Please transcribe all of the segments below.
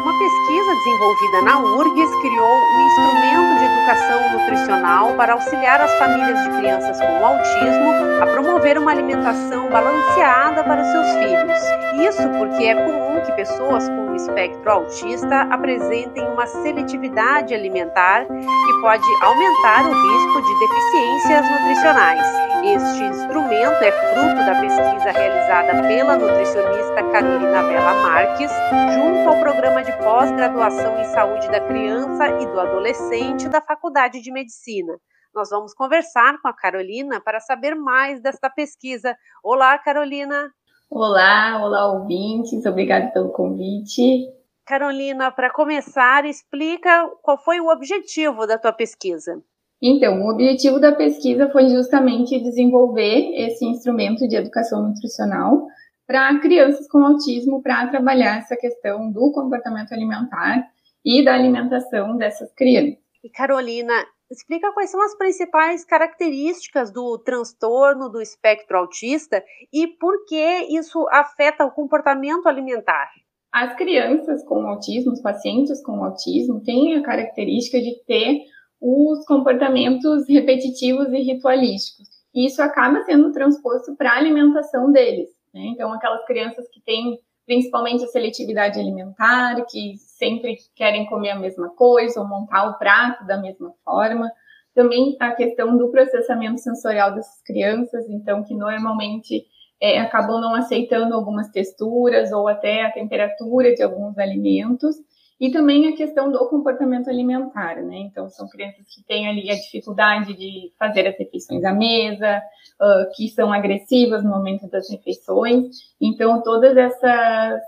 uma pesquisa desenvolvida na URGS criou um instrumento de educação nutricional para auxiliar as famílias de crianças com autismo a promover uma alimentação balanceada para seus filhos. Isso porque é comum que pessoas com o espectro autista apresentem uma seletividade alimentar que pode aumentar o risco de deficiências nutricionais. Este instrumento é fruto da pesquisa realizada pela nutricionista Carolina Bela Marques, junto ao programa de pós-graduação em saúde da criança e do adolescente da Faculdade de Medicina. Nós vamos conversar com a Carolina para saber mais desta pesquisa. Olá, Carolina. Olá, olá, ouvintes. Obrigada pelo convite. Carolina, para começar, explica qual foi o objetivo da tua pesquisa. Então, o objetivo da pesquisa foi justamente desenvolver esse instrumento de educação nutricional para crianças com autismo, para trabalhar essa questão do comportamento alimentar e da alimentação dessas crianças. E Carolina, explica quais são as principais características do transtorno do espectro autista e por que isso afeta o comportamento alimentar. As crianças com autismo, os pacientes com autismo, têm a característica de ter os comportamentos repetitivos e ritualísticos. E isso acaba sendo transposto para a alimentação deles. Né? Então, aquelas crianças que têm principalmente a seletividade alimentar, que sempre querem comer a mesma coisa ou montar o prato da mesma forma. Também a questão do processamento sensorial dessas crianças, então, que normalmente é, acabam não aceitando algumas texturas ou até a temperatura de alguns alimentos. E também a questão do comportamento alimentar, né? Então, são crianças que têm ali a dificuldade de fazer as refeições à mesa, uh, que são agressivas no momento das refeições. Então, todas essas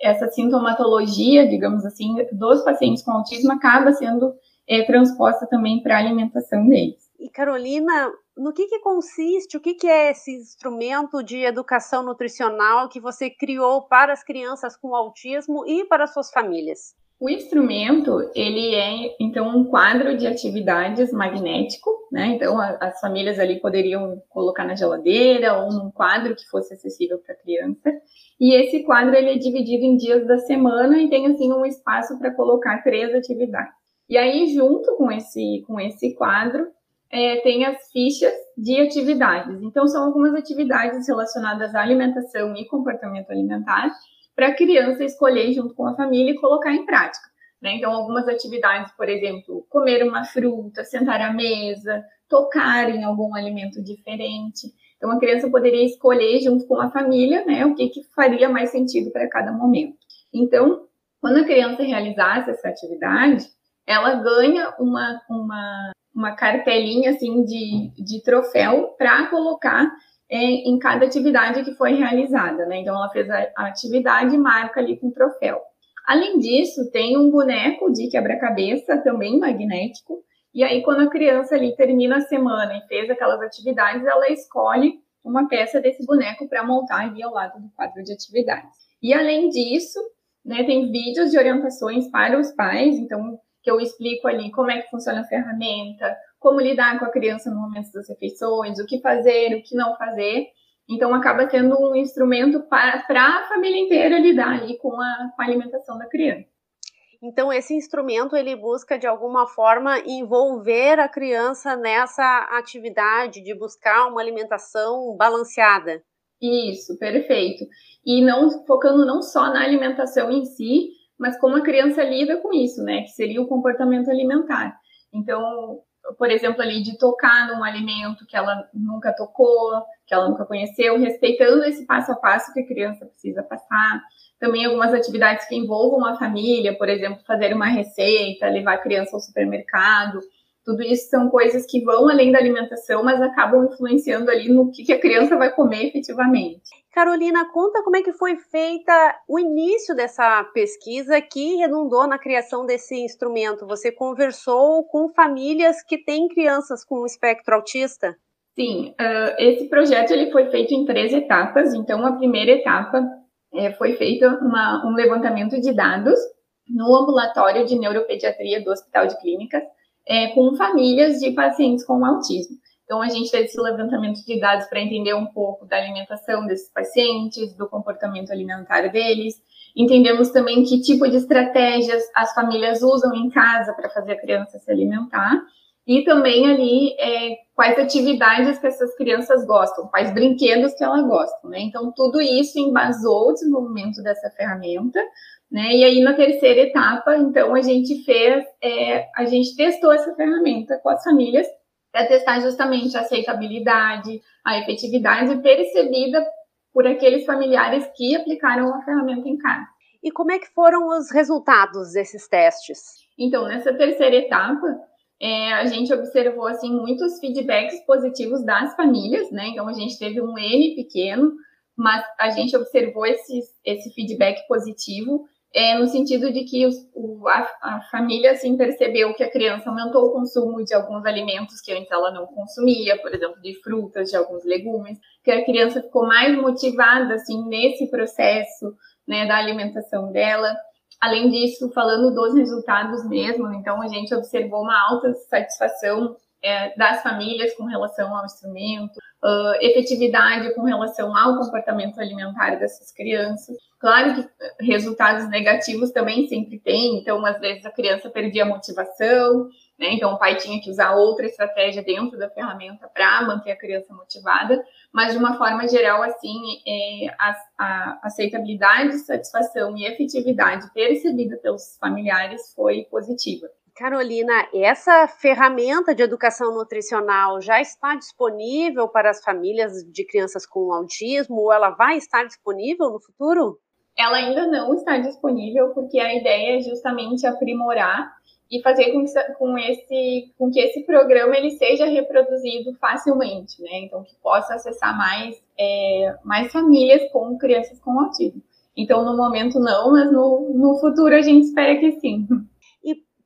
essa sintomatologia, digamos assim, dos pacientes com autismo acaba sendo é, transposta também para a alimentação deles. E Carolina, no que, que consiste, o que, que é esse instrumento de educação nutricional que você criou para as crianças com autismo e para suas famílias? O instrumento, ele é, então, um quadro de atividades magnético, né? Então, a, as famílias ali poderiam colocar na geladeira ou num quadro que fosse acessível para a criança. E esse quadro, ele é dividido em dias da semana e tem, assim, um espaço para colocar três atividades. E aí, junto com esse, com esse quadro, é, tem as fichas de atividades. Então, são algumas atividades relacionadas à alimentação e comportamento alimentar para a criança escolher junto com a família e colocar em prática. Né? Então, algumas atividades, por exemplo, comer uma fruta, sentar à mesa, tocar em algum alimento diferente. Então, a criança poderia escolher junto com a família né, o que, que faria mais sentido para cada momento. Então, quando a criança realizasse essa atividade, ela ganha uma, uma, uma cartelinha assim de, de troféu para colocar em, em cada atividade que foi realizada, né? Então ela fez a, a atividade e marca ali com troféu. Além disso, tem um boneco de quebra-cabeça também magnético. E aí, quando a criança ali termina a semana e fez aquelas atividades, ela escolhe uma peça desse boneco para montar ali ao lado do quadro de atividades. E além disso, né, tem vídeos de orientações para os pais, então que eu explico ali como é que funciona a ferramenta, como lidar com a criança no momento das refeições, o que fazer, o que não fazer. Então, acaba sendo um instrumento para a família inteira lidar ali com a, com a alimentação da criança. Então, esse instrumento ele busca de alguma forma envolver a criança nessa atividade de buscar uma alimentação balanceada. Isso, perfeito. E não focando não só na alimentação em si, mas como a criança lida com isso, né? Que seria o comportamento alimentar. Então, por exemplo, ali de tocar num alimento que ela nunca tocou, que ela nunca conheceu, respeitando esse passo a passo que a criança precisa passar. Também algumas atividades que envolvam a família, por exemplo, fazer uma receita, levar a criança ao supermercado. Tudo isso são coisas que vão além da alimentação, mas acabam influenciando ali no que, a criança vai comer efetivamente. Carolina, conta como é que foi feita o início dessa pesquisa que redundou na criação desse instrumento. Você conversou com famílias que têm crianças com espectro autista? Sim, uh, esse projeto ele foi feito em três etapas. Então, a primeira etapa é, foi feita uma, um levantamento de dados no ambulatório de neuropediatria do Hospital de Clínicas é, com famílias de pacientes com autismo. Então, a gente fez esse levantamento de dados para entender um pouco da alimentação desses pacientes, do comportamento alimentar deles. Entendemos também que tipo de estratégias as famílias usam em casa para fazer a criança se alimentar. E também ali é, quais atividades que essas crianças gostam, quais brinquedos que elas gostam, né? Então, tudo isso embasou o desenvolvimento dessa ferramenta, né? E aí, na terceira etapa, então, a gente fez, é, a gente testou essa ferramenta com as famílias para testar justamente a aceitabilidade, a efetividade percebida por aqueles familiares que aplicaram a ferramenta em casa. E como é que foram os resultados desses testes? Então, nessa terceira etapa, é, a gente observou assim muitos feedbacks positivos das famílias, né? Então a gente teve um N pequeno, mas a gente observou esse, esse feedback positivo é, no sentido de que os, o, a, a, família assim percebeu que a criança aumentou o consumo de alguns alimentos que antes ela não consumia, por exemplo, de frutas, de alguns legumes, que a criança ficou mais motivada assim nesse processo né, da alimentação dela. Além disso, falando dos resultados mesmo, então a gente observou uma alta satisfação é, das famílias com relação ao instrumento, uh, efetividade com relação ao comportamento alimentar dessas crianças. Claro que resultados negativos também sempre tem, então às vezes a criança perdia a motivação, né? Então o pai tinha que usar outra estratégia dentro da ferramenta para manter a criança motivada, mas de uma forma geral, assim, é, a, a aceitabilidade, satisfação e efetividade percebida pelos familiares foi positiva. Carolina, essa ferramenta de educação nutricional já está disponível para as famílias de crianças com autismo ou ela vai estar disponível no futuro? Ela ainda não está disponível porque a ideia é justamente aprimorar e fazer com que, com esse, com que esse programa ele seja reproduzido facilmente, né? Então que possa acessar mais, é, mais famílias com crianças com autismo. Então no momento não, mas no, no futuro a gente espera que sim.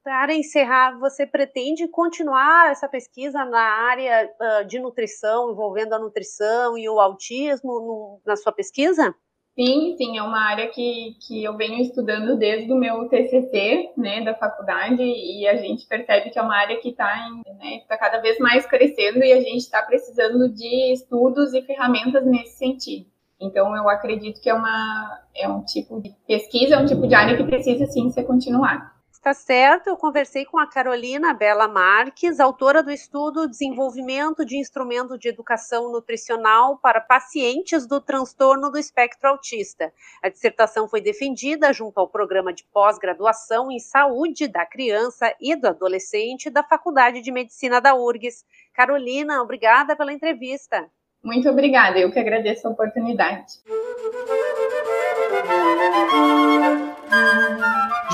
Para encerrar, você pretende continuar essa pesquisa na área uh, de nutrição, envolvendo a nutrição e o autismo no, na sua pesquisa? Sim, sim, é uma área que, que eu venho estudando desde o meu TCC, né, da faculdade, e a gente percebe que é uma área que está né, tá cada vez mais crescendo e a gente está precisando de estudos e ferramentas nesse sentido. Então, eu acredito que é, uma, é um tipo de pesquisa, é um tipo de área que precisa, sim, ser continuada. Tá certo, eu conversei com a Carolina Bela Marques, autora do estudo Desenvolvimento de Instrumento de Educação Nutricional para Pacientes do Transtorno do Espectro Autista. A dissertação foi defendida junto ao Programa de Pós-Graduação em Saúde da Criança e do Adolescente da Faculdade de Medicina da URGS. Carolina, obrigada pela entrevista. Muito obrigada, eu que agradeço a oportunidade.